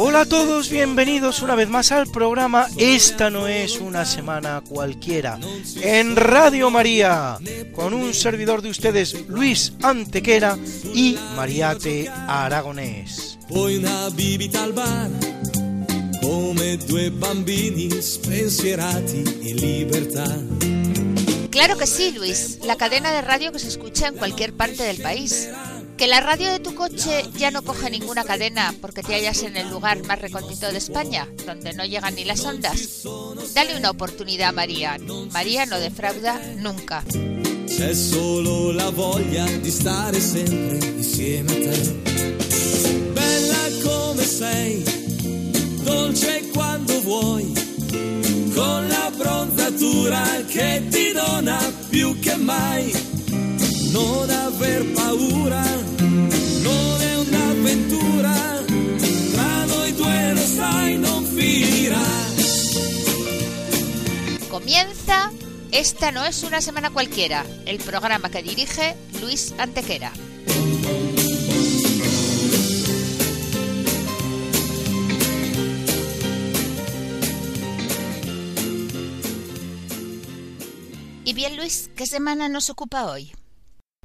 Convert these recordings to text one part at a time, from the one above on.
Hola a todos, bienvenidos una vez más al programa Esta no es una semana cualquiera en Radio María con un servidor de ustedes Luis Antequera y Mariate Aragonés. Poi una bibita al bar, come due bambini spensierati in libertà. Claro que sí, Luis. La cadena de radio que se escucha en cualquier parte del país. Que la radio de tu coche ya no coge ninguna cadena porque te hallas en el lugar más recóndito de España, donde no llegan ni las ondas. Dale una oportunidad a María. María no defrauda nunca. C'è solo la voglia di stare sempre insieme a te. Bella come sei, dolce quando vuoi, con la bronzatura che ti dona più che mai. Non aver paura, Comienza Esta no es una semana cualquiera, el programa que dirige Luis Antequera. Y bien, Luis, ¿qué semana nos ocupa hoy?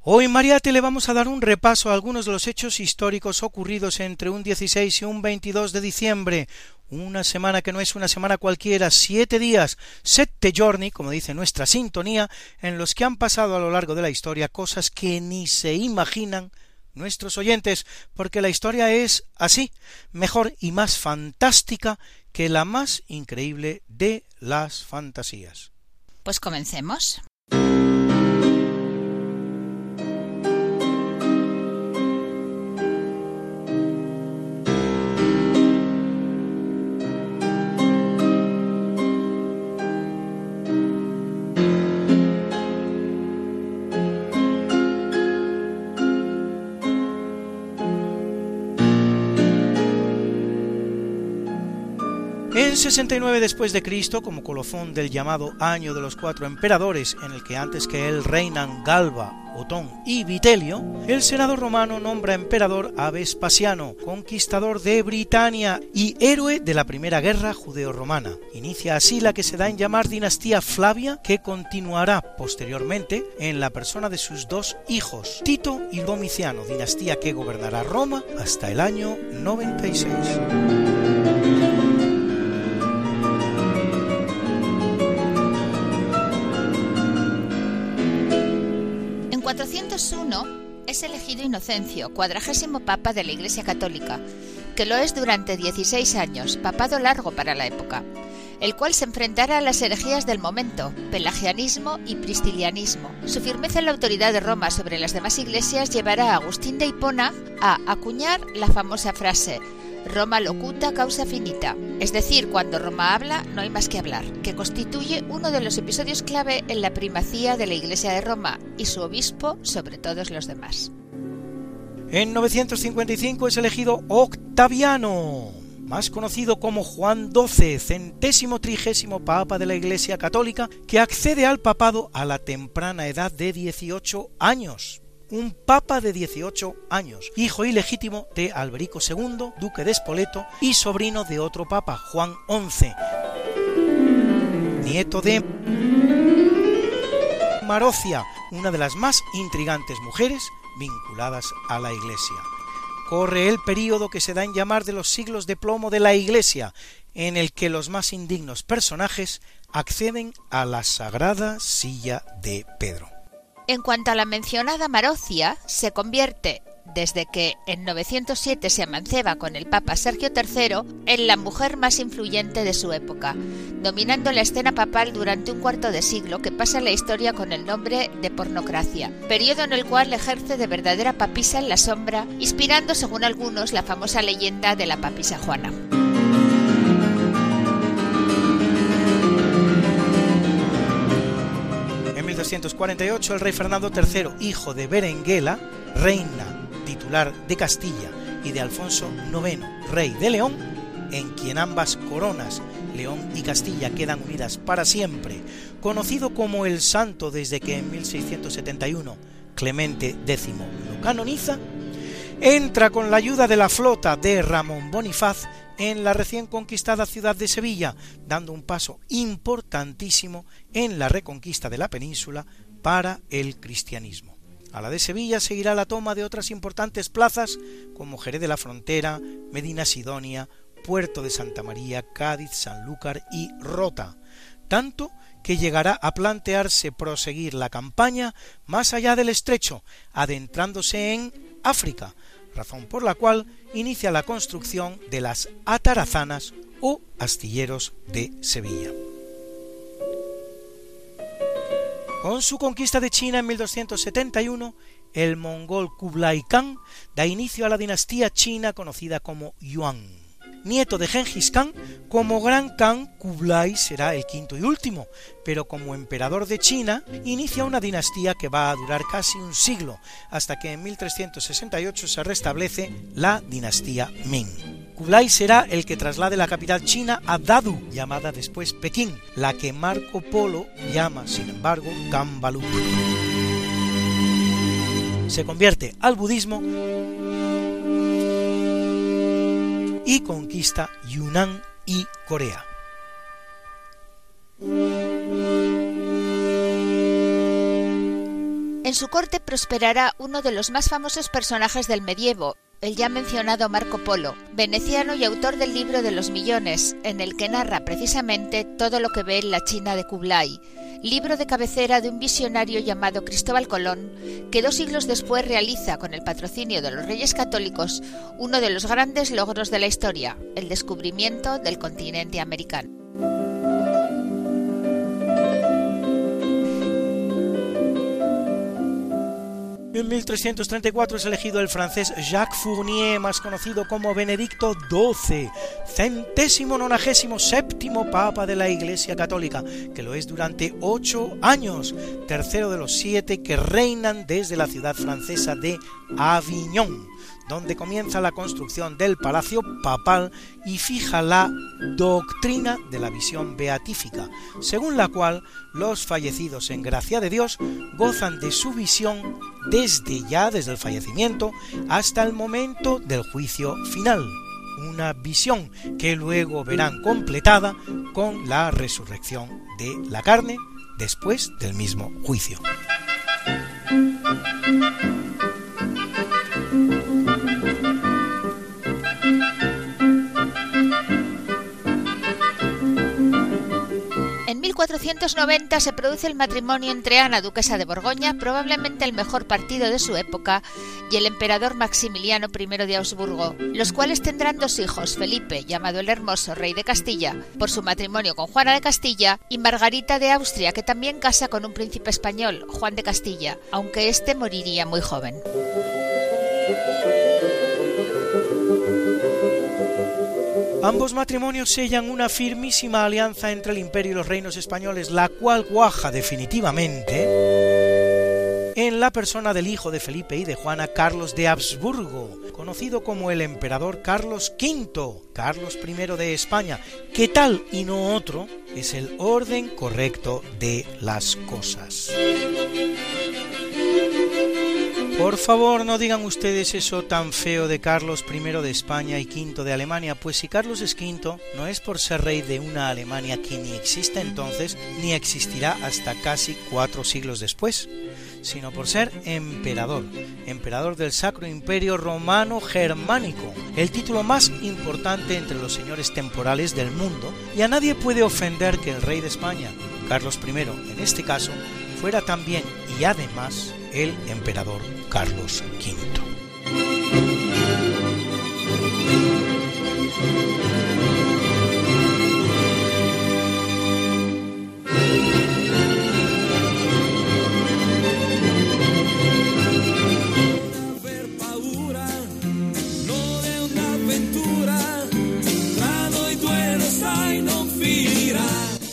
Hoy, Mariate, le vamos a dar un repaso a algunos de los hechos históricos ocurridos entre un 16 y un 22 de diciembre. Una semana que no es una semana cualquiera, siete días, sette giorni, como dice nuestra sintonía, en los que han pasado a lo largo de la historia cosas que ni se imaginan nuestros oyentes, porque la historia es así, mejor y más fantástica que la más increíble de las fantasías. Pues comencemos. En 69 después de Cristo, como colofón del llamado Año de los Cuatro Emperadores, en el que antes que él reinan Galba, Otón y Vitelio, el Senado romano nombra emperador a Vespasiano, conquistador de Britania y héroe de la Primera Guerra Judeo-Romana. Inicia así la que se da en llamar dinastía Flavia, que continuará posteriormente en la persona de sus dos hijos, Tito y Domiciano, dinastía que gobernará Roma hasta el año 96. 401 es elegido Inocencio, cuadragésimo papa de la Iglesia Católica, que lo es durante 16 años, papado largo para la época, el cual se enfrentará a las herejías del momento, pelagianismo y pristilianismo. Su firmeza en la autoridad de Roma sobre las demás iglesias llevará a Agustín de Hipona a acuñar la famosa frase Roma locuta causa finita, es decir, cuando Roma habla no hay más que hablar, que constituye uno de los episodios clave en la primacía de la Iglesia de Roma y su obispo sobre todos los demás. En 955 es elegido Octaviano, más conocido como Juan XII, centésimo trigésimo papa de la Iglesia Católica, que accede al papado a la temprana edad de 18 años. Un papa de 18 años, hijo ilegítimo de Alberico II, duque de Spoleto, y sobrino de otro papa, Juan XI, nieto de Marocia, una de las más intrigantes mujeres vinculadas a la Iglesia. Corre el período que se da en llamar de los siglos de plomo de la Iglesia, en el que los más indignos personajes acceden a la sagrada silla de Pedro. En cuanto a la mencionada Marocia, se convierte desde que en 907 se amanceba con el Papa Sergio III, en la mujer más influyente de su época, dominando la escena papal durante un cuarto de siglo que pasa la historia con el nombre de pornocracia, periodo en el cual ejerce de verdadera papisa en la sombra, inspirando según algunos la famosa leyenda de la papisa Juana. En 1248 el rey Fernando III, hijo de Berenguela, reina titular de Castilla, y de Alfonso IX, rey de León, en quien ambas coronas, León y Castilla, quedan unidas para siempre, conocido como el santo desde que en 1671 Clemente X lo canoniza, entra con la ayuda de la flota de Ramón Bonifaz en la recién conquistada ciudad de Sevilla, dando un paso importantísimo en la reconquista de la península para el cristianismo. A la de Sevilla seguirá la toma de otras importantes plazas como Jerez de la Frontera, Medina Sidonia, Puerto de Santa María, Cádiz, Sanlúcar y Rota, tanto que llegará a plantearse proseguir la campaña más allá del estrecho, adentrándose en África, razón por la cual inicia la construcción de las atarazanas o astilleros de Sevilla. Con su conquista de China en 1271, el mongol Kublai Khan da inicio a la dinastía china conocida como Yuan. Nieto de Genghis Khan, como Gran Khan, Kublai será el quinto y último, pero como emperador de China inicia una dinastía que va a durar casi un siglo, hasta que en 1368 se restablece la dinastía Ming. Kublai será el que traslade la capital china a Dadu, llamada después Pekín, la que Marco Polo llama, sin embargo, Kambaluk. Se convierte al budismo y conquista Yunnan y Corea. En su corte prosperará uno de los más famosos personajes del medievo, el ya mencionado Marco Polo, veneciano y autor del libro de los millones, en el que narra precisamente todo lo que ve en la China de Kublai, libro de cabecera de un visionario llamado Cristóbal Colón, que dos siglos después realiza con el patrocinio de los Reyes Católicos uno de los grandes logros de la historia, el descubrimiento del continente americano. En 1334 es elegido el francés Jacques Fournier, más conocido como Benedicto XII, centésimo nonagésimo séptimo papa de la Iglesia Católica, que lo es durante ocho años, tercero de los siete que reinan desde la ciudad francesa de Avignon donde comienza la construcción del palacio papal y fija la doctrina de la visión beatífica, según la cual los fallecidos en gracia de Dios gozan de su visión desde ya, desde el fallecimiento, hasta el momento del juicio final. Una visión que luego verán completada con la resurrección de la carne después del mismo juicio. 1490 se produce el matrimonio entre Ana, duquesa de Borgoña, probablemente el mejor partido de su época, y el emperador Maximiliano I de Augsburgo, los cuales tendrán dos hijos, Felipe, llamado el Hermoso, rey de Castilla, por su matrimonio con Juana de Castilla, y Margarita de Austria, que también casa con un príncipe español, Juan de Castilla, aunque éste moriría muy joven. Ambos matrimonios sellan una firmísima alianza entre el imperio y los reinos españoles, la cual cuaja definitivamente en la persona del hijo de Felipe y de Juana, Carlos de Habsburgo, conocido como el emperador Carlos V, Carlos I de España, que tal y no otro es el orden correcto de las cosas. Por favor, no digan ustedes eso tan feo de Carlos I de España y V de Alemania, pues si Carlos es V, no es por ser rey de una Alemania que ni existe entonces ni existirá hasta casi cuatro siglos después, sino por ser emperador, emperador del Sacro Imperio Romano Germánico, el título más importante entre los señores temporales del mundo, y a nadie puede ofender que el rey de España, Carlos I en este caso, fuera también y además el emperador Carlos V.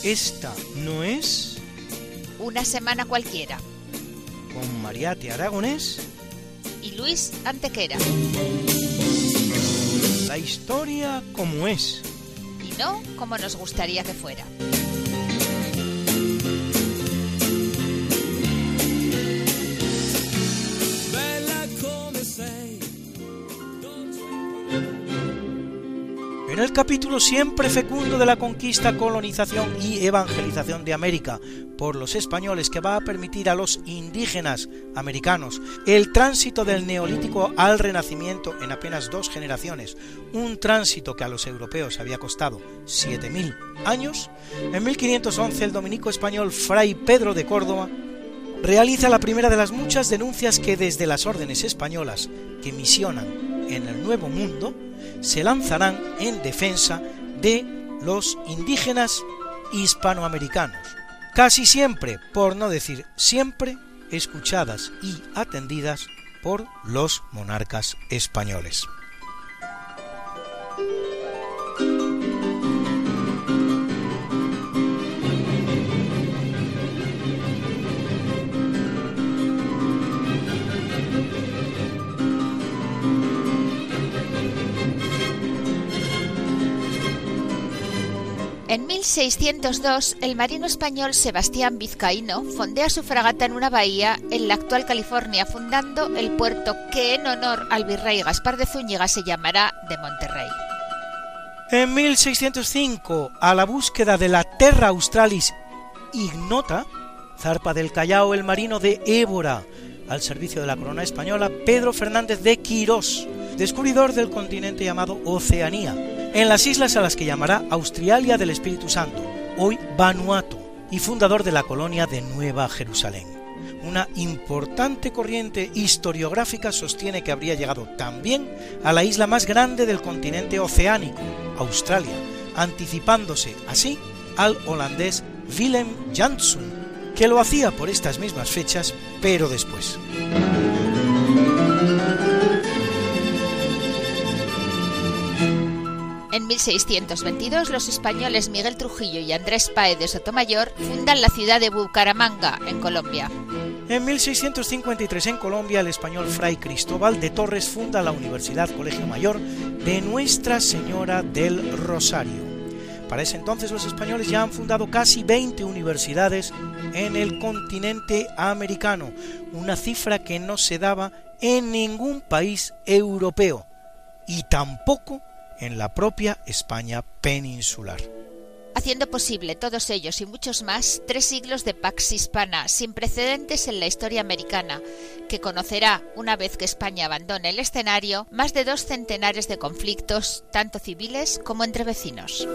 Esta no es una semana cualquiera con Mariate Aragonés y Luis Antequera. La historia como es. Y no como nos gustaría que fuera. En el capítulo siempre fecundo de la conquista, colonización y evangelización de América por los españoles que va a permitir a los indígenas americanos el tránsito del neolítico al renacimiento en apenas dos generaciones, un tránsito que a los europeos había costado 7.000 años, en 1511 el dominico español Fray Pedro de Córdoba realiza la primera de las muchas denuncias que desde las órdenes españolas que misionan en el Nuevo Mundo se lanzarán en defensa de los indígenas hispanoamericanos, casi siempre, por no decir siempre, escuchadas y atendidas por los monarcas españoles. En 1602, el marino español Sebastián Vizcaíno fondea su fragata en una bahía en la actual California, fundando el puerto que en honor al virrey Gaspar de Zúñiga se llamará de Monterrey. En 1605, a la búsqueda de la Terra Australis ignota, zarpa del Callao el marino de Évora, al servicio de la corona española Pedro Fernández de Quirós, descubridor del continente llamado Oceanía, en las islas a las que llamará Australia del Espíritu Santo, hoy Vanuatu, y fundador de la colonia de Nueva Jerusalén. Una importante corriente historiográfica sostiene que habría llegado también a la isla más grande del continente oceánico, Australia, anticipándose así al holandés Willem Jansson, que lo hacía por estas mismas fechas, pero después. 1622 los españoles Miguel Trujillo y Andrés Páez de Sotomayor fundan la ciudad de Bucaramanga, en Colombia. En 1653 en Colombia el español Fray Cristóbal de Torres funda la Universidad Colegio Mayor de Nuestra Señora del Rosario. Para ese entonces los españoles ya han fundado casi 20 universidades en el continente americano, una cifra que no se daba en ningún país europeo y tampoco en la propia España peninsular. Haciendo posible todos ellos y muchos más tres siglos de Pax Hispana sin precedentes en la historia americana, que conocerá, una vez que España abandone el escenario, más de dos centenares de conflictos, tanto civiles como entre vecinos.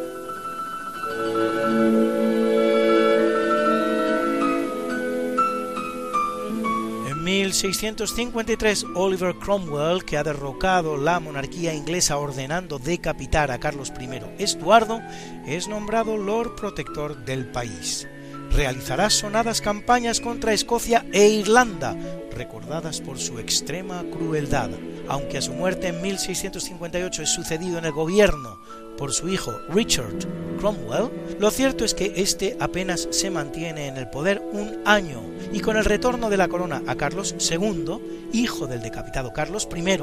1653 Oliver Cromwell, que ha derrocado la monarquía inglesa ordenando decapitar a Carlos I Estuardo, es nombrado Lord Protector del país. Realizará sonadas campañas contra Escocia e Irlanda, recordadas por su extrema crueldad, aunque a su muerte en 1658 es sucedido en el gobierno por su hijo Richard Cromwell, lo cierto es que éste apenas se mantiene en el poder un año y con el retorno de la corona a Carlos II, hijo del decapitado Carlos I,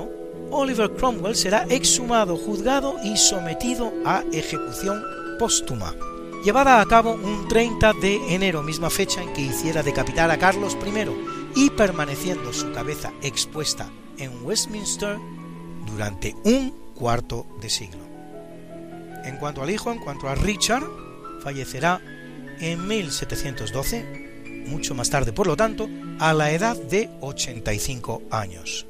Oliver Cromwell será exhumado, juzgado y sometido a ejecución póstuma, llevada a cabo un 30 de enero, misma fecha en que hiciera decapitar a Carlos I, y permaneciendo su cabeza expuesta en Westminster durante un cuarto de siglo. En cuanto al hijo, en cuanto a Richard, fallecerá en 1712, mucho más tarde por lo tanto, a la edad de 85 años.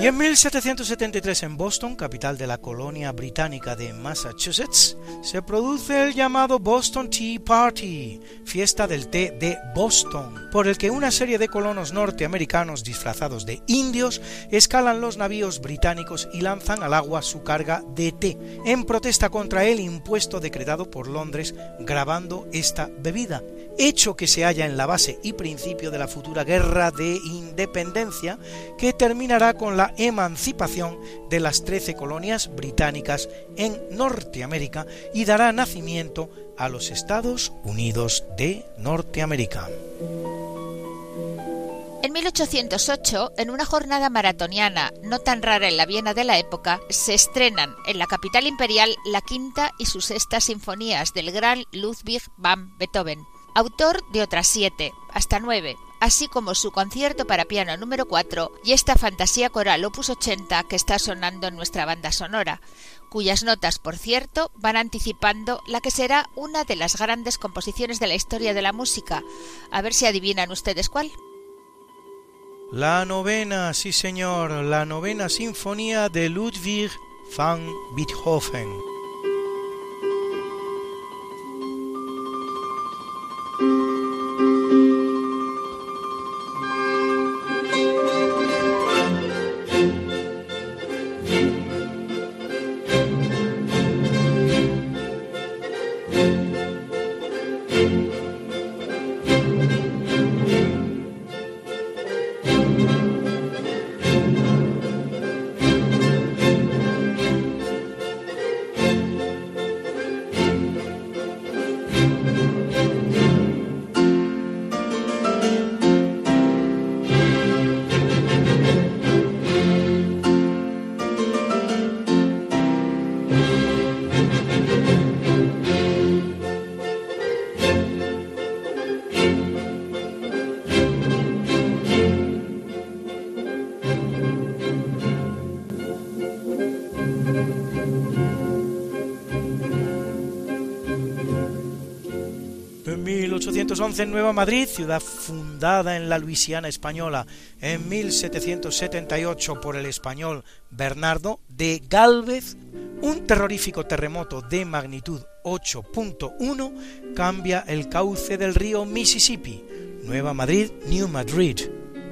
Y en 1773 en Boston, capital de la colonia británica de Massachusetts, se produce el llamado Boston Tea Party, fiesta del té de Boston, por el que una serie de colonos norteamericanos disfrazados de indios escalan los navíos británicos y lanzan al agua su carga de té, en protesta contra el impuesto decretado por Londres grabando esta bebida, hecho que se halla en la base y principio de la futura guerra de independencia que terminará con la emancipación de las trece colonias británicas en Norteamérica y dará nacimiento a los Estados Unidos de Norteamérica. En 1808, en una jornada maratoniana no tan rara en la Viena de la época, se estrenan en la capital imperial la quinta y sus sexta sinfonías del gran Ludwig van Beethoven, autor de otras siete, hasta nueve, así como su concierto para piano número 4 y esta fantasía coral opus 80 que está sonando en nuestra banda sonora, cuyas notas, por cierto, van anticipando la que será una de las grandes composiciones de la historia de la música. A ver si adivinan ustedes cuál. La novena, sí señor, la novena sinfonía de Ludwig van Beethoven. 1811 en Nueva Madrid, ciudad fundada en la Luisiana española en 1778 por el español Bernardo de Galvez, un terrorífico terremoto de magnitud 8.1 cambia el cauce del río Mississippi. Nueva Madrid, New Madrid.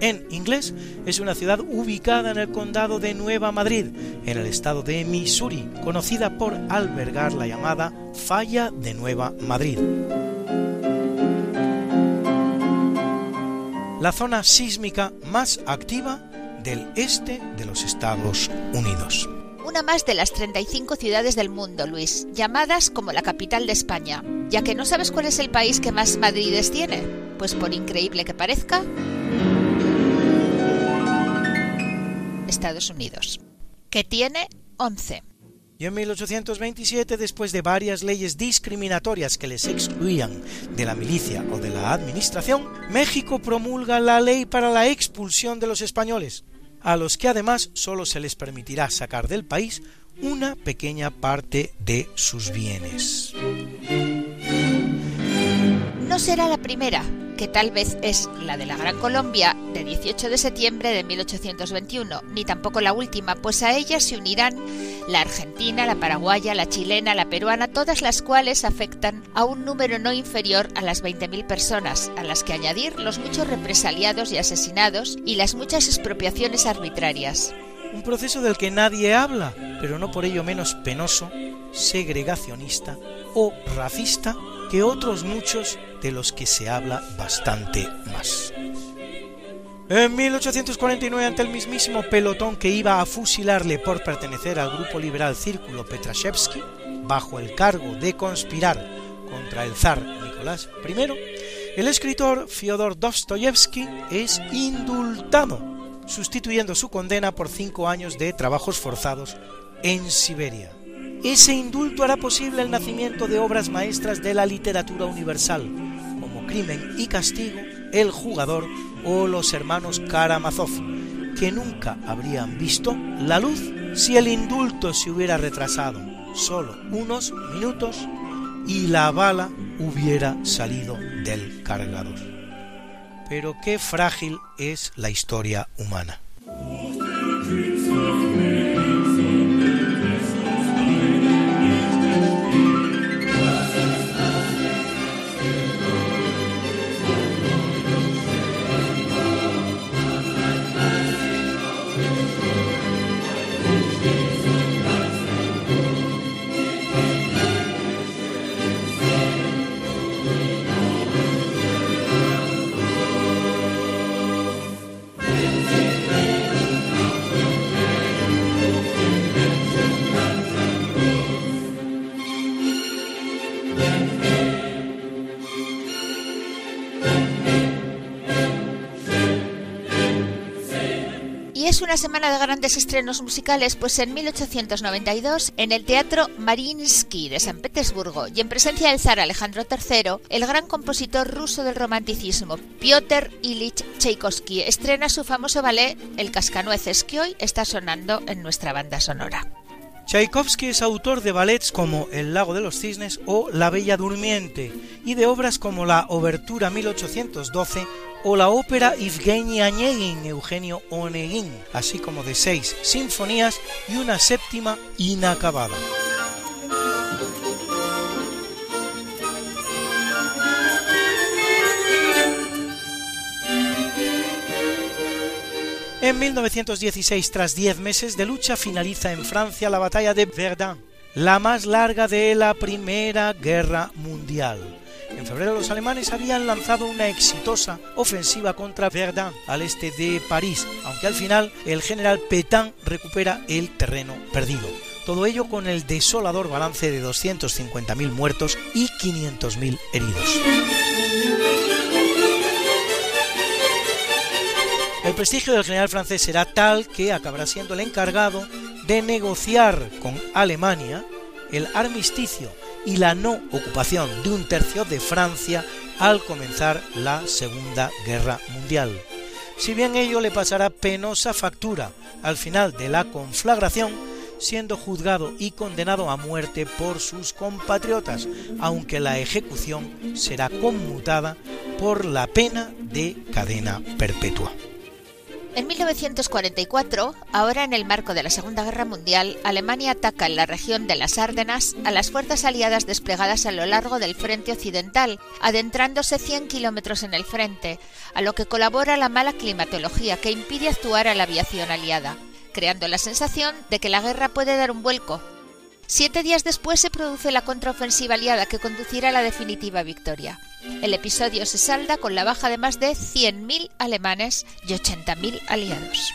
En inglés, es una ciudad ubicada en el condado de Nueva Madrid, en el estado de Missouri, conocida por albergar la llamada Falla de Nueva Madrid. La zona sísmica más activa del este de los Estados Unidos. Una más de las 35 ciudades del mundo, Luis, llamadas como la capital de España, ya que no sabes cuál es el país que más Madrides tiene. Pues por increíble que parezca, Estados Unidos, que tiene 11. Y en 1827, después de varias leyes discriminatorias que les excluían de la milicia o de la administración, México promulga la ley para la expulsión de los españoles, a los que además solo se les permitirá sacar del país una pequeña parte de sus bienes. No será la primera, que tal vez es la de la Gran Colombia de 18 de septiembre de 1821, ni tampoco la última, pues a ella se unirán la argentina, la paraguaya, la chilena, la peruana, todas las cuales afectan a un número no inferior a las 20.000 personas, a las que añadir los muchos represaliados y asesinados y las muchas expropiaciones arbitrarias. Un proceso del que nadie habla, pero no por ello menos penoso, segregacionista o racista que otros muchos de los que se habla bastante más. En 1849, ante el mismísimo pelotón que iba a fusilarle por pertenecer al grupo liberal Círculo Petrashevsky, bajo el cargo de conspirar contra el zar Nicolás I, el escritor Fyodor Dostoyevsky es indultado, sustituyendo su condena por cinco años de trabajos forzados en Siberia. ese indulto hará posible el nacimiento de obras maestras de la literatura universal, Crimen y Castigo, El Jugador o Los Hermanos Karamazov, que nunca habrían visto la luz si el indulto se hubiera retrasado solo unos minutos y la bala hubiera salido del cargador. Pero qué frágil es la historia humana. Es una semana de grandes estrenos musicales, pues en 1892, en el Teatro Mariinsky de San Petersburgo y en presencia del zar Alejandro III, el gran compositor ruso del romanticismo, Piotr Ilich Tchaikovsky, estrena su famoso ballet El Cascanueces, que hoy está sonando en nuestra banda sonora. Tchaikovsky es autor de ballets como El lago de los cisnes o La Bella Durmiente y de obras como la Obertura 1812 o la ópera Evgeny Onegin, Eugenio Onegin, así como de seis sinfonías y una séptima inacabada. En 1916, tras diez meses de lucha, finaliza en Francia la batalla de Verdun, la más larga de la Primera Guerra Mundial. Febrero los alemanes habían lanzado una exitosa ofensiva contra Verdun al este de París, aunque al final el general Pétain recupera el terreno perdido. Todo ello con el desolador balance de 250.000 muertos y 500.000 heridos. El prestigio del general francés será tal que acabará siendo el encargado de negociar con Alemania el armisticio y la no ocupación de un tercio de Francia al comenzar la Segunda Guerra Mundial. Si bien ello le pasará penosa factura al final de la conflagración, siendo juzgado y condenado a muerte por sus compatriotas, aunque la ejecución será conmutada por la pena de cadena perpetua. En 1944, ahora en el marco de la Segunda Guerra Mundial, Alemania ataca en la región de las Árdenas a las fuerzas aliadas desplegadas a lo largo del frente occidental, adentrándose 100 kilómetros en el frente, a lo que colabora la mala climatología que impide actuar a la aviación aliada, creando la sensación de que la guerra puede dar un vuelco. Siete días después se produce la contraofensiva aliada que conducirá a la definitiva victoria. El episodio se salda con la baja de más de 100.000 alemanes y 80.000 aliados.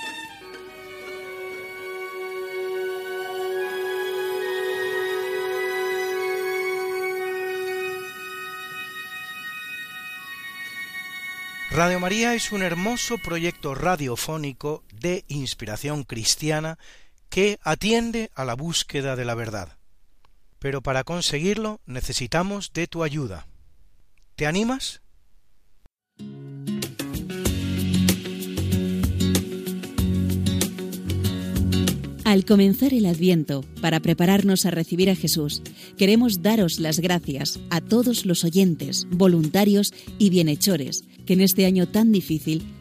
Radio María es un hermoso proyecto radiofónico de inspiración cristiana que atiende a la búsqueda de la verdad. Pero para conseguirlo necesitamos de tu ayuda. ¿Te animas? Al comenzar el Adviento, para prepararnos a recibir a Jesús, queremos daros las gracias a todos los oyentes, voluntarios y bienhechores que en este año tan difícil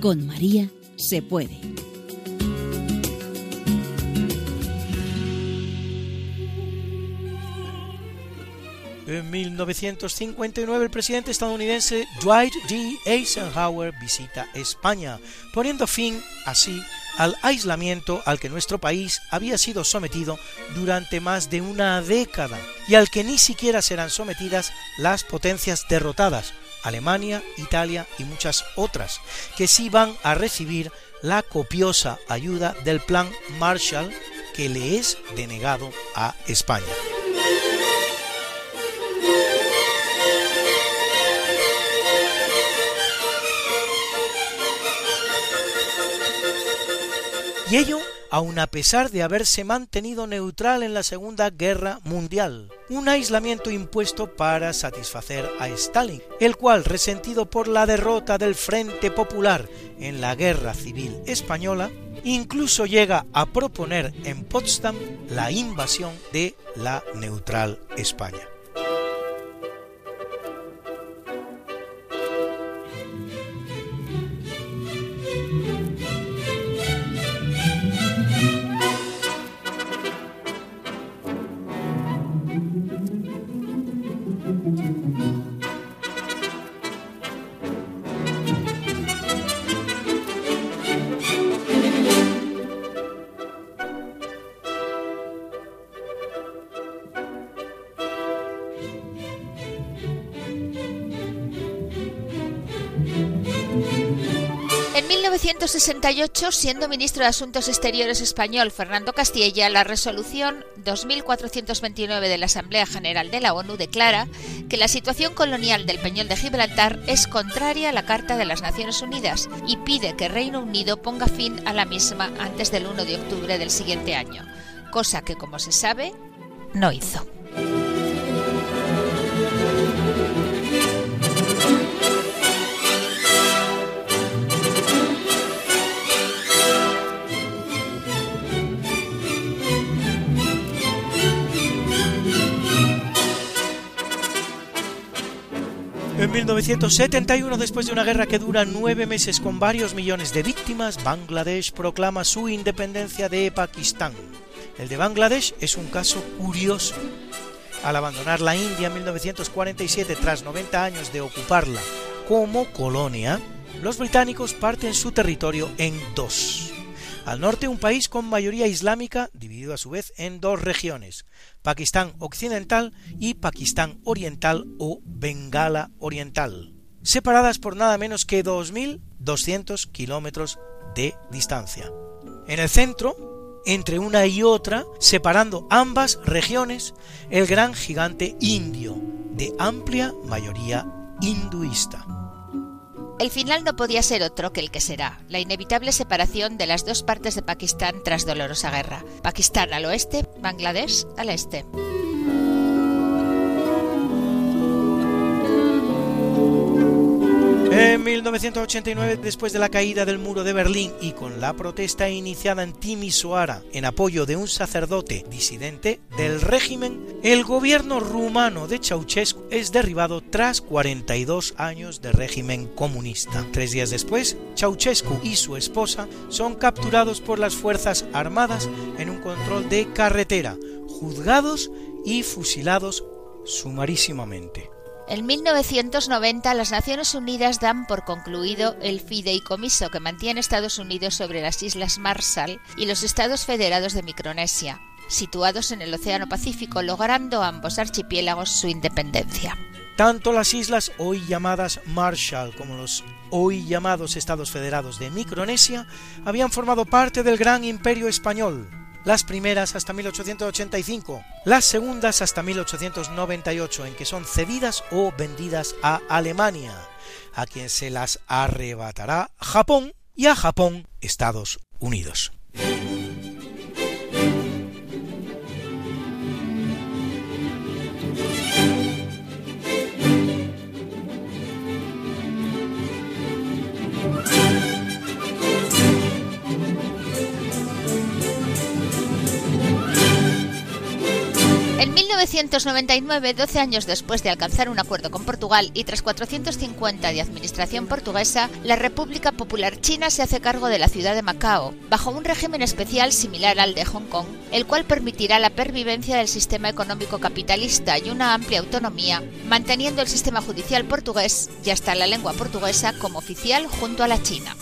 Con María se puede. En 1959 el presidente estadounidense Dwight D. Eisenhower visita España, poniendo fin así al aislamiento al que nuestro país había sido sometido durante más de una década y al que ni siquiera serán sometidas las potencias derrotadas, Alemania, Italia y muchas otras, que sí van a recibir la copiosa ayuda del Plan Marshall que le es denegado a España. y ello aun a pesar de haberse mantenido neutral en la Segunda Guerra Mundial, un aislamiento impuesto para satisfacer a Stalin, el cual, resentido por la derrota del Frente Popular en la Guerra Civil Española, incluso llega a proponer en Potsdam la invasión de la neutral España. 1968, siendo ministro de Asuntos Exteriores español Fernando Castilla, la resolución 2429 de la Asamblea General de la ONU declara que la situación colonial del Peñol de Gibraltar es contraria a la Carta de las Naciones Unidas y pide que Reino Unido ponga fin a la misma antes del 1 de octubre del siguiente año, cosa que, como se sabe, no hizo. 1971, después de una guerra que dura nueve meses con varios millones de víctimas, Bangladesh proclama su independencia de Pakistán. El de Bangladesh es un caso curioso. Al abandonar la India en 1947 tras 90 años de ocuparla como colonia, los británicos parten su territorio en dos. Al norte un país con mayoría islámica dividido a su vez en dos regiones, Pakistán Occidental y Pakistán Oriental o Bengala Oriental, separadas por nada menos que 2.200 kilómetros de distancia. En el centro, entre una y otra, separando ambas regiones, el gran gigante indio, de amplia mayoría hinduista. El final no podía ser otro que el que será, la inevitable separación de las dos partes de Pakistán tras dolorosa guerra. Pakistán al oeste, Bangladesh al este. En 1989, después de la caída del muro de Berlín y con la protesta iniciada en Timisoara en apoyo de un sacerdote disidente del régimen, el gobierno rumano de Ceausescu es derribado tras 42 años de régimen comunista. Tres días después, Ceausescu y su esposa son capturados por las Fuerzas Armadas en un control de carretera, juzgados y fusilados sumarísimamente. En 1990 las Naciones Unidas dan por concluido el fideicomiso que mantiene Estados Unidos sobre las Islas Marshall y los Estados Federados de Micronesia, situados en el Océano Pacífico, logrando ambos archipiélagos su independencia. Tanto las islas hoy llamadas Marshall como los hoy llamados Estados Federados de Micronesia habían formado parte del gran imperio español, las primeras hasta 1885, las segundas hasta 1898, en que son cedidas o vendidas a Alemania, a quien se las arrebatará Japón y a Japón Estados Unidos. 1999, 12 años después de alcanzar un acuerdo con Portugal y tras 450 de administración portuguesa, la República Popular China se hace cargo de la ciudad de Macao, bajo un régimen especial similar al de Hong Kong, el cual permitirá la pervivencia del sistema económico capitalista y una amplia autonomía, manteniendo el sistema judicial portugués y hasta la lengua portuguesa como oficial junto a la China.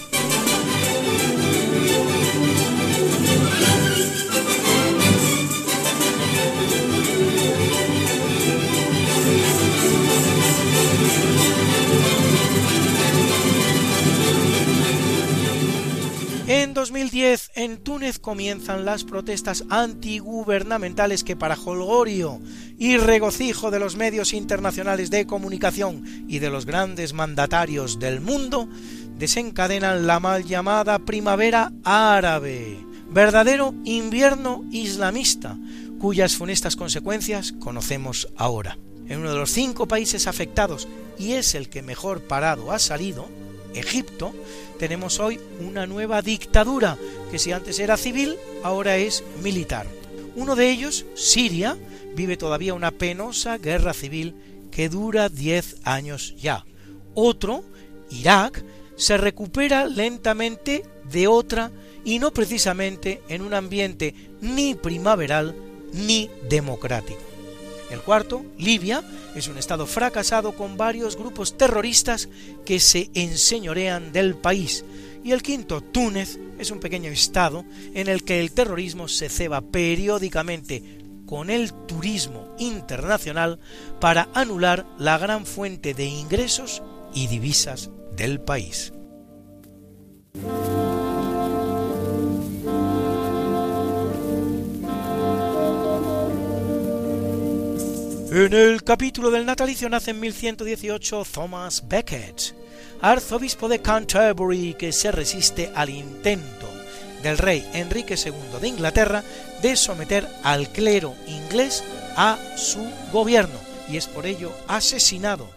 2010, en Túnez comienzan las protestas antigubernamentales que para holgorio y regocijo de los medios internacionales de comunicación y de los grandes mandatarios del mundo, desencadenan la mal llamada primavera árabe, verdadero invierno islamista, cuyas funestas consecuencias conocemos ahora. En uno de los cinco países afectados, y es el que mejor parado ha salido, Egipto, tenemos hoy una nueva dictadura, que si antes era civil, ahora es militar. Uno de ellos, Siria, vive todavía una penosa guerra civil que dura 10 años ya. Otro, Irak, se recupera lentamente de otra y no precisamente en un ambiente ni primaveral ni democrático. El cuarto, Libia, es un estado fracasado con varios grupos terroristas que se enseñorean del país. Y el quinto, Túnez, es un pequeño estado en el que el terrorismo se ceba periódicamente con el turismo internacional para anular la gran fuente de ingresos y divisas del país. En el capítulo del natalicio nace en 1118 Thomas Becket, arzobispo de Canterbury que se resiste al intento del rey Enrique II de Inglaterra de someter al clero inglés a su gobierno y es por ello asesinado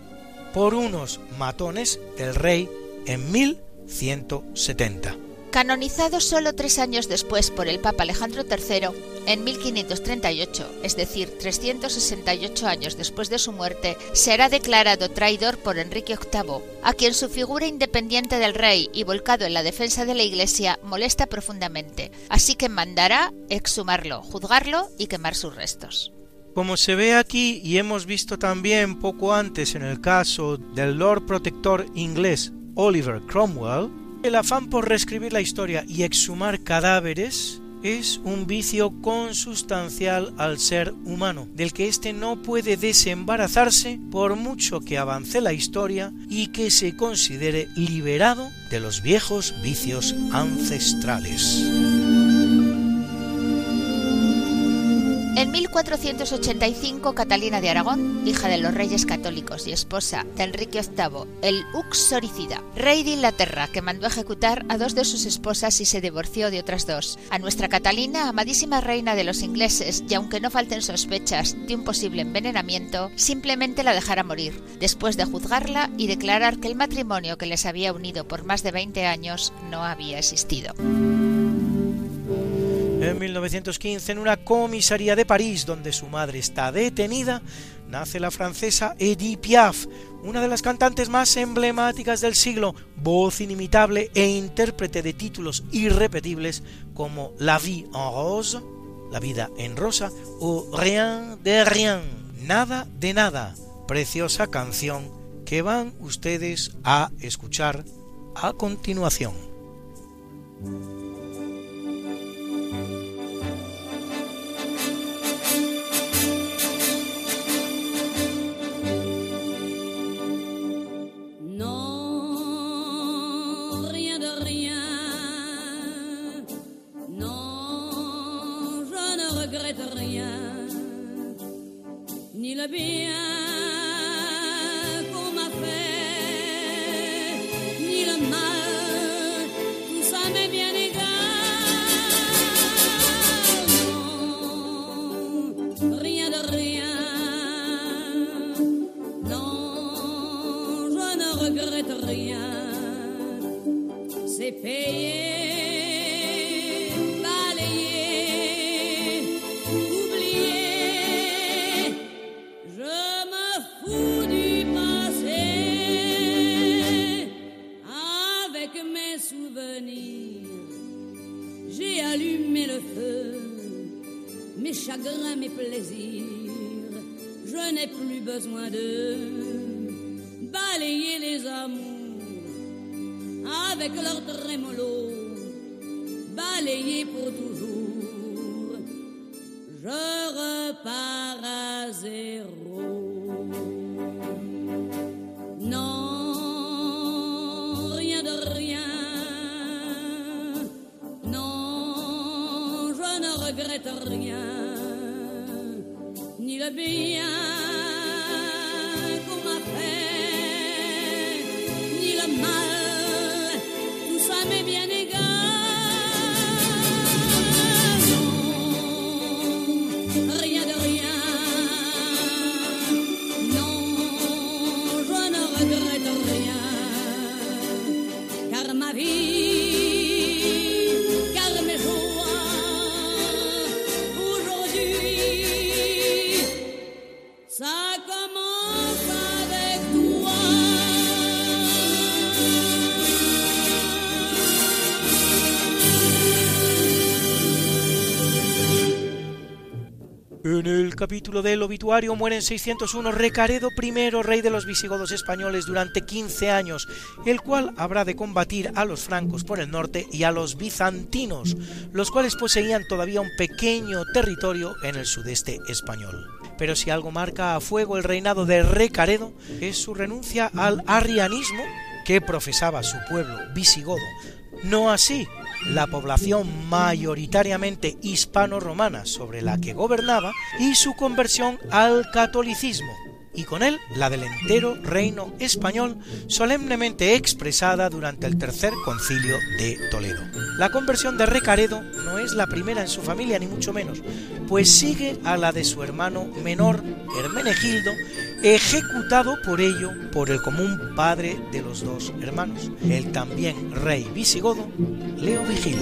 por unos matones del rey en 1170. Canonizado solo tres años después por el Papa Alejandro III, en 1538, es decir, 368 años después de su muerte, será declarado traidor por Enrique VIII, a quien su figura independiente del rey y volcado en la defensa de la Iglesia molesta profundamente, así que mandará exhumarlo, juzgarlo y quemar sus restos. Como se ve aquí y hemos visto también poco antes en el caso del Lord Protector inglés Oliver Cromwell, el afán por reescribir la historia y exhumar cadáveres es un vicio consustancial al ser humano, del que éste no puede desembarazarse por mucho que avance la historia y que se considere liberado de los viejos vicios ancestrales. En 1485, Catalina de Aragón, hija de los reyes católicos y esposa de Enrique VIII, el Uxoricida, rey de Inglaterra, que mandó ejecutar a dos de sus esposas y se divorció de otras dos. A nuestra Catalina, amadísima reina de los ingleses, y aunque no falten sospechas de un posible envenenamiento, simplemente la dejara morir, después de juzgarla y declarar que el matrimonio que les había unido por más de 20 años no había existido. En 1915, en una comisaría de París, donde su madre está detenida, nace la francesa Edith Piaf, una de las cantantes más emblemáticas del siglo, voz inimitable e intérprete de títulos irrepetibles como La vie en rose, La vida en rosa, o Rien de rien, Nada de nada, preciosa canción que van ustedes a escuchar a continuación. Capítulo del obituario muere en 601 Recaredo I, rey de los visigodos españoles durante 15 años, el cual habrá de combatir a los francos por el norte y a los bizantinos, los cuales poseían todavía un pequeño territorio en el sudeste español. Pero si algo marca a fuego el reinado de Recaredo es su renuncia al arrianismo que profesaba su pueblo visigodo, no así la población mayoritariamente hispano-romana sobre la que gobernaba y su conversión al catolicismo, y con él la del entero reino español solemnemente expresada durante el tercer concilio de Toledo. La conversión de Recaredo no es la primera en su familia ni mucho menos, pues sigue a la de su hermano menor Hermenegildo, ejecutado por ello por el común padre de los dos hermanos, el también rey visigodo Leo Vigilio.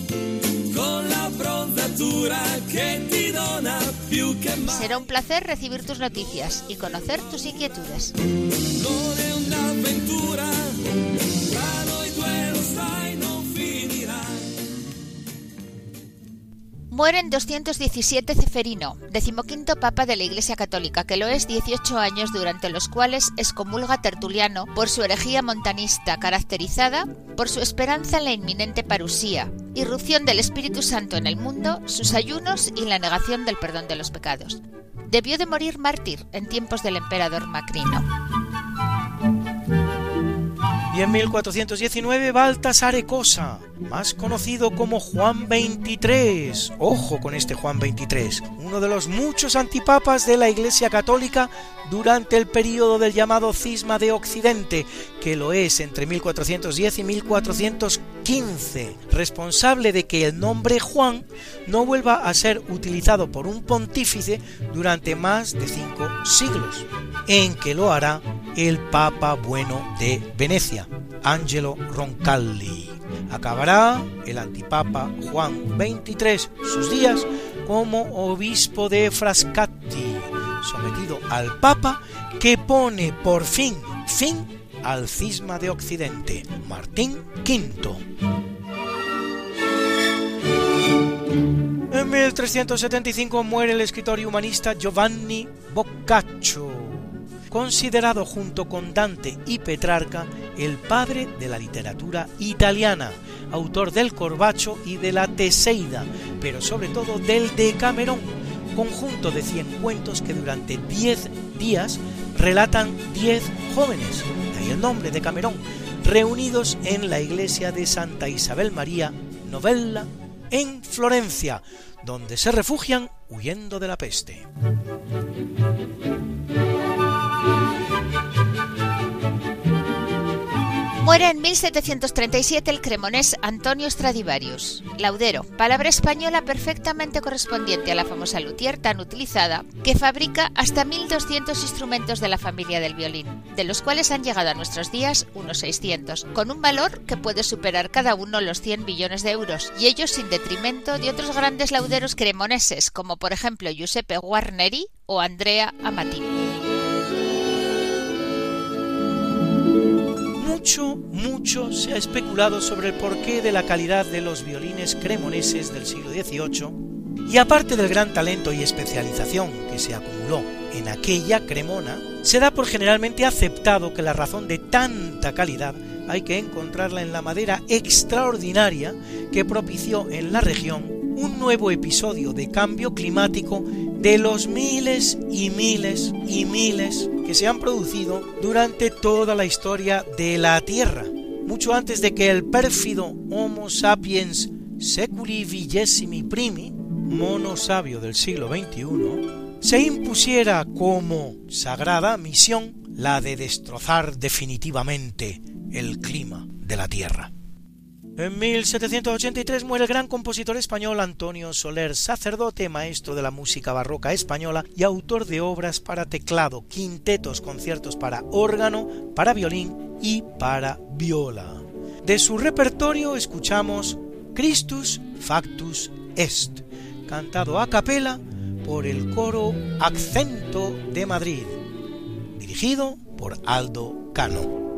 Será un placer recibir tus noticias y conocer tus inquietudes. Muere en 217 Ceferino, decimoquinto papa de la Iglesia Católica, que lo es 18 años durante los cuales excomulga Tertuliano por su herejía montanista caracterizada por su esperanza en la inminente parusía, irrupción del Espíritu Santo en el mundo, sus ayunos y la negación del perdón de los pecados. Debió de morir mártir en tiempos del emperador Macrino. Y en 1419 Baltasar Cosa, más conocido como Juan XXIII, ojo con este Juan XXIII, uno de los muchos antipapas de la Iglesia Católica durante el período del llamado Cisma de Occidente, que lo es entre 1410 y 1415, responsable de que el nombre Juan no vuelva a ser utilizado por un pontífice durante más de cinco siglos, en que lo hará el Papa Bueno de Venecia, Angelo Roncalli. Acabará el antipapa Juan XXIII sus días como obispo de Frascati, sometido al Papa que pone por fin fin al cisma de Occidente, Martín V. En 1375 muere el escritor y humanista Giovanni Boccaccio, considerado junto con Dante y Petrarca el padre de la literatura italiana, autor del Corbacho y de la Teseida, pero sobre todo del Decamerón, conjunto de 100 cuentos que durante 10 días relatan 10 jóvenes, de ahí el nombre de Camerón, reunidos en la iglesia de Santa Isabel María, Novella en Florencia, donde se refugian huyendo de la peste. Muere en 1737 el cremonés Antonio Stradivarius. Laudero, palabra española perfectamente correspondiente a la famosa luthier tan utilizada, que fabrica hasta 1200 instrumentos de la familia del violín, de los cuales han llegado a nuestros días unos 600, con un valor que puede superar cada uno los 100 billones de euros, y ellos sin detrimento de otros grandes lauderos cremoneses, como por ejemplo Giuseppe Guarneri o Andrea Amatini. Mucho, mucho se ha especulado sobre el porqué de la calidad de los violines cremoneses del siglo XVIII, y aparte del gran talento y especialización que se acumuló en aquella cremona, se da por generalmente aceptado que la razón de tanta calidad hay que encontrarla en la madera extraordinaria que propició en la región un nuevo episodio de cambio climático de los miles y miles y miles que se han producido durante toda la historia de la Tierra, mucho antes de que el pérfido Homo sapiens seculi villesimi primi, mono sabio del siglo XXI, se impusiera como sagrada misión la de destrozar definitivamente el clima de la Tierra. En 1783 muere el gran compositor español Antonio Soler, sacerdote, maestro de la música barroca española y autor de obras para teclado, quintetos, conciertos para órgano, para violín y para viola. De su repertorio escuchamos Christus Factus Est, cantado a capela por el coro Accento de Madrid, dirigido por Aldo Cano.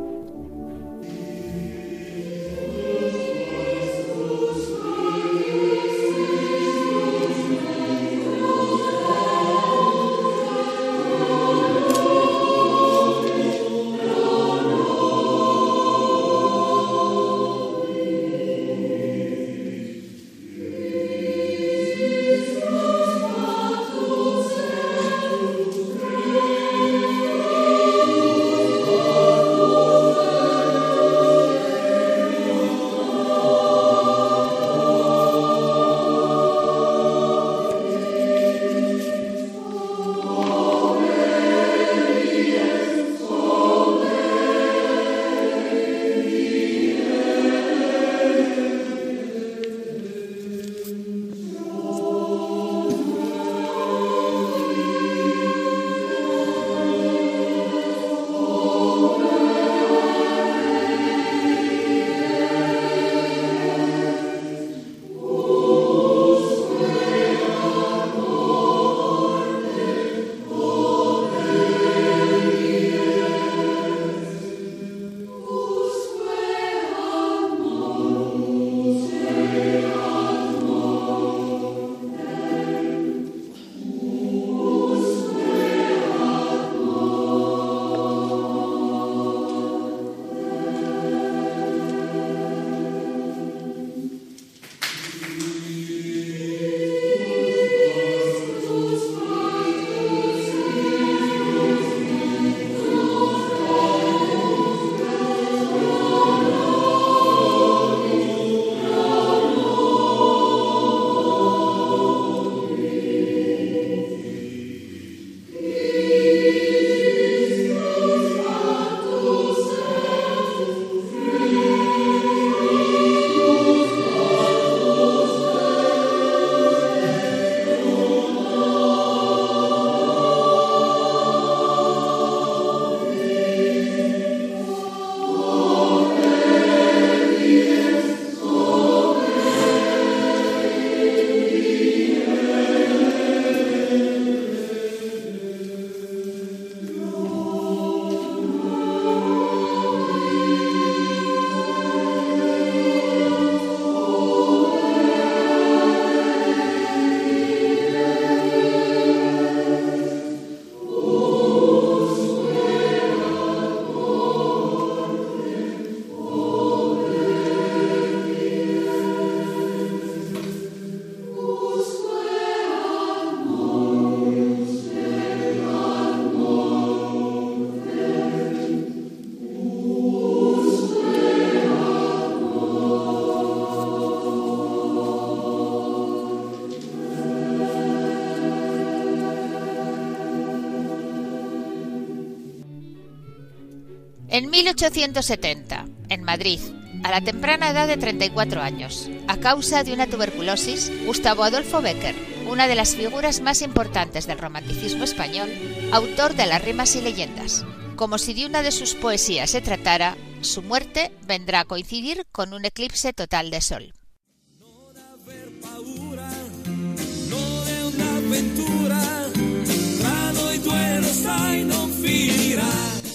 1870, en Madrid, a la temprana edad de 34 años, a causa de una tuberculosis, Gustavo Adolfo Becker, una de las figuras más importantes del romanticismo español, autor de las rimas y leyendas. Como si de una de sus poesías se tratara, su muerte vendrá a coincidir con un eclipse total de sol.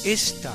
Esta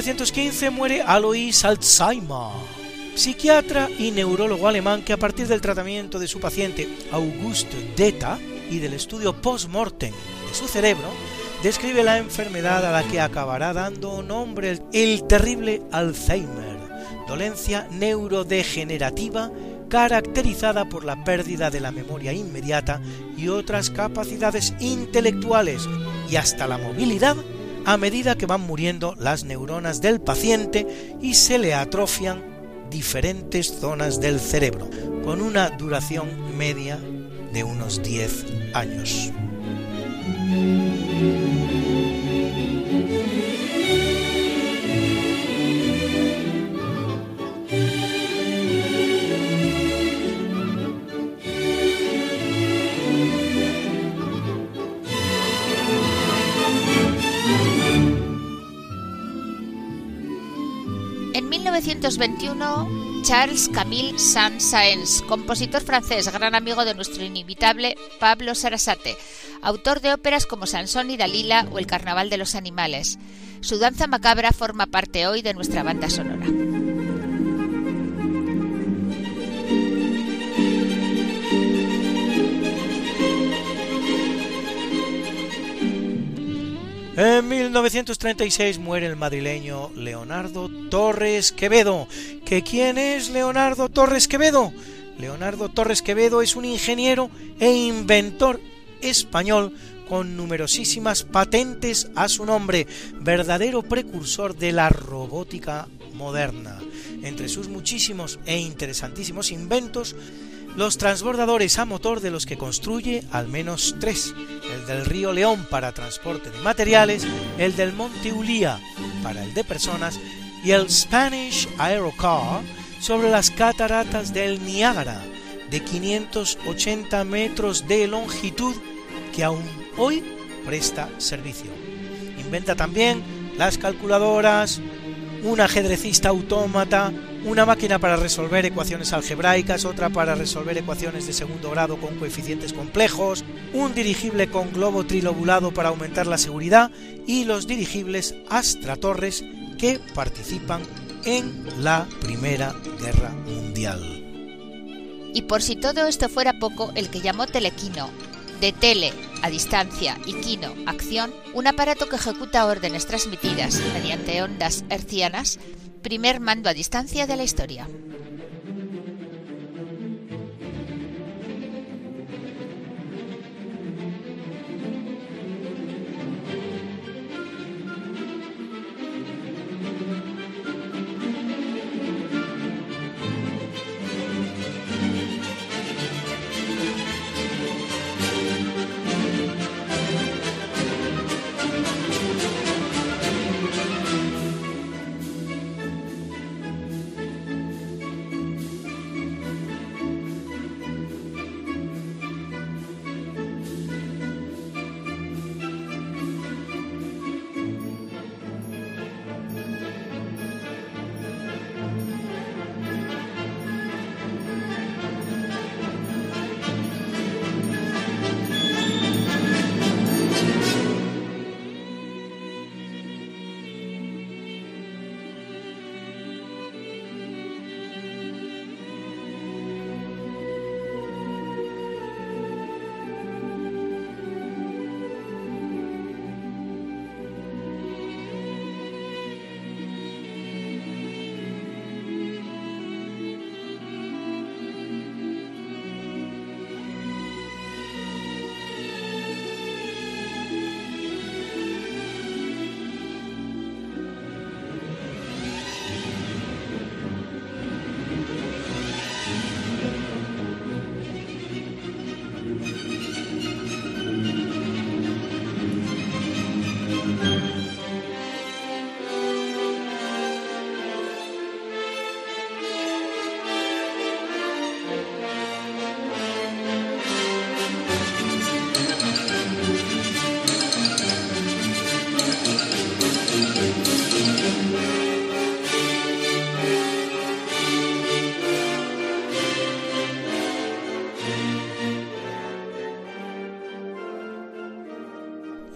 1915 muere Alois Alzheimer, psiquiatra y neurólogo alemán que a partir del tratamiento de su paciente Auguste Deta y del estudio post-mortem de su cerebro, describe la enfermedad a la que acabará dando nombre el terrible Alzheimer, dolencia neurodegenerativa caracterizada por la pérdida de la memoria inmediata y otras capacidades intelectuales y hasta la movilidad a medida que van muriendo las neuronas del paciente y se le atrofian diferentes zonas del cerebro, con una duración media de unos 10 años. 1921, Charles Camille Saint-Saëns, compositor francés, gran amigo de nuestro inimitable Pablo Sarasate, autor de óperas como Sansón y Dalila o El Carnaval de los Animales. Su danza macabra forma parte hoy de nuestra banda sonora. En 1936 muere el madrileño Leonardo Torres Quevedo. ¿Que quién es Leonardo Torres Quevedo? Leonardo Torres Quevedo es un ingeniero e inventor español con numerosísimas patentes a su nombre, verdadero precursor de la robótica moderna. Entre sus muchísimos e interesantísimos inventos, los transbordadores a motor de los que construye al menos tres, el del río León para transporte de materiales, el del Monte Ulía para el de personas y el Spanish Aerocar sobre las cataratas del Niágara de 580 metros de longitud que aún hoy presta servicio. Inventa también las calculadoras, un ajedrecista autómata, una máquina para resolver ecuaciones algebraicas, otra para resolver ecuaciones de segundo grado con coeficientes complejos, un dirigible con globo trilobulado para aumentar la seguridad y los dirigibles Astra Torres que participan en la Primera Guerra Mundial. Y por si todo esto fuera poco, el que llamó Telequino, de tele a distancia y quino acción, un aparato que ejecuta órdenes transmitidas mediante ondas hercianas, primer mando a distancia de la historia.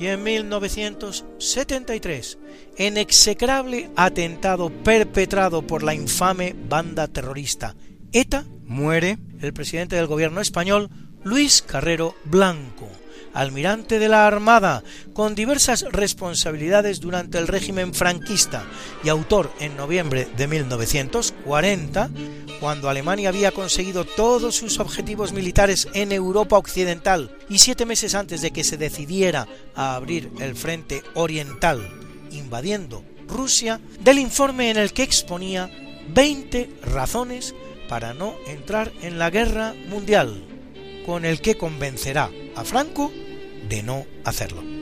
Y en 1973, en execrable atentado perpetrado por la infame banda terrorista ETA, muere el presidente del gobierno español Luis Carrero Blanco, almirante de la Armada, con diversas responsabilidades durante el régimen franquista y autor en noviembre de 1940, cuando Alemania había conseguido todos sus objetivos militares en Europa Occidental y siete meses antes de que se decidiera a abrir el frente oriental, invadiendo Rusia, del informe en el que exponía 20 razones para no entrar en la guerra mundial, con el que convencerá a Franco de no hacerlo.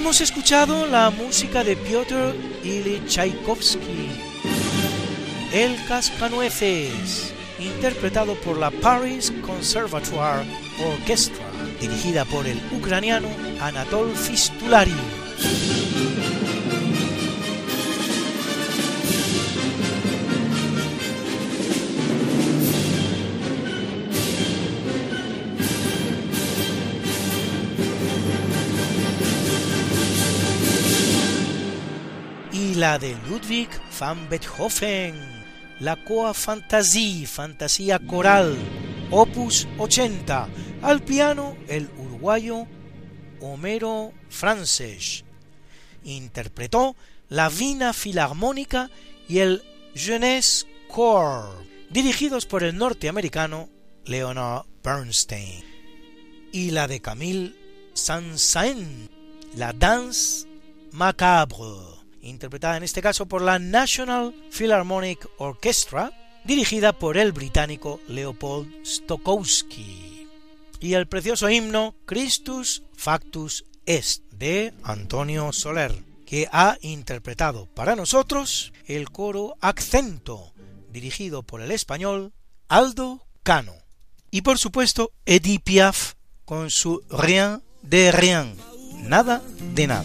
Hemos escuchado la música de Piotr Ilyich Tchaikovsky, El Cascanueces, interpretado por la Paris Conservatoire Orchestra, dirigida por el ucraniano Anatol Fistulari. La de Ludwig van Beethoven, la Coa Fantasie, Fantasía Coral, Opus 80, al piano el uruguayo Homero Frances. Interpretó la Vina Filarmónica y el Jeunesse Corps, dirigidos por el norteamericano Leonard Bernstein. Y la de Camille Saint-Saëns, la Danse Macabre interpretada en este caso por la National Philharmonic Orchestra, dirigida por el británico Leopold Stokowski, y el precioso himno Christus Factus Est de Antonio Soler, que ha interpretado para nosotros el coro Accento, dirigido por el español Aldo Cano, y por supuesto Edith Piaf con su Rien de Rien, nada de nada.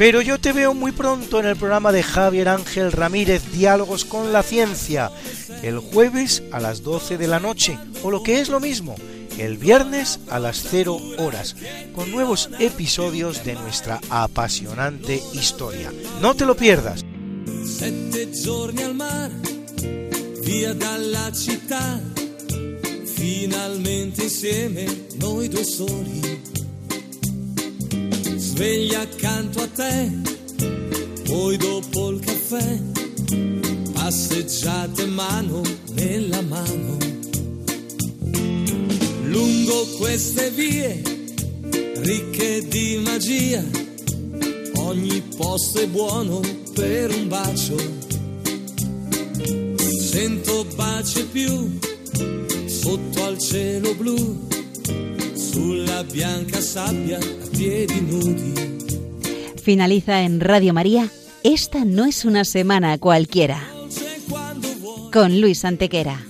Pero yo te veo muy pronto en el programa de Javier Ángel Ramírez Diálogos con la Ciencia, el jueves a las 12 de la noche, o lo que es lo mismo, el viernes a las 0 horas, con nuevos episodios de nuestra apasionante historia. No te lo pierdas. Al mar, finalmente. Sveglia accanto a te, poi dopo il caffè, passeggiate mano nella mano. Lungo queste vie, ricche di magia, ogni posto è buono per un bacio. Sento baci più sotto al cielo blu, sulla bianca sabbia a piedi nudi. Finaliza en Radio María. Esta no es una semana cualquiera. Con Luis Antequera.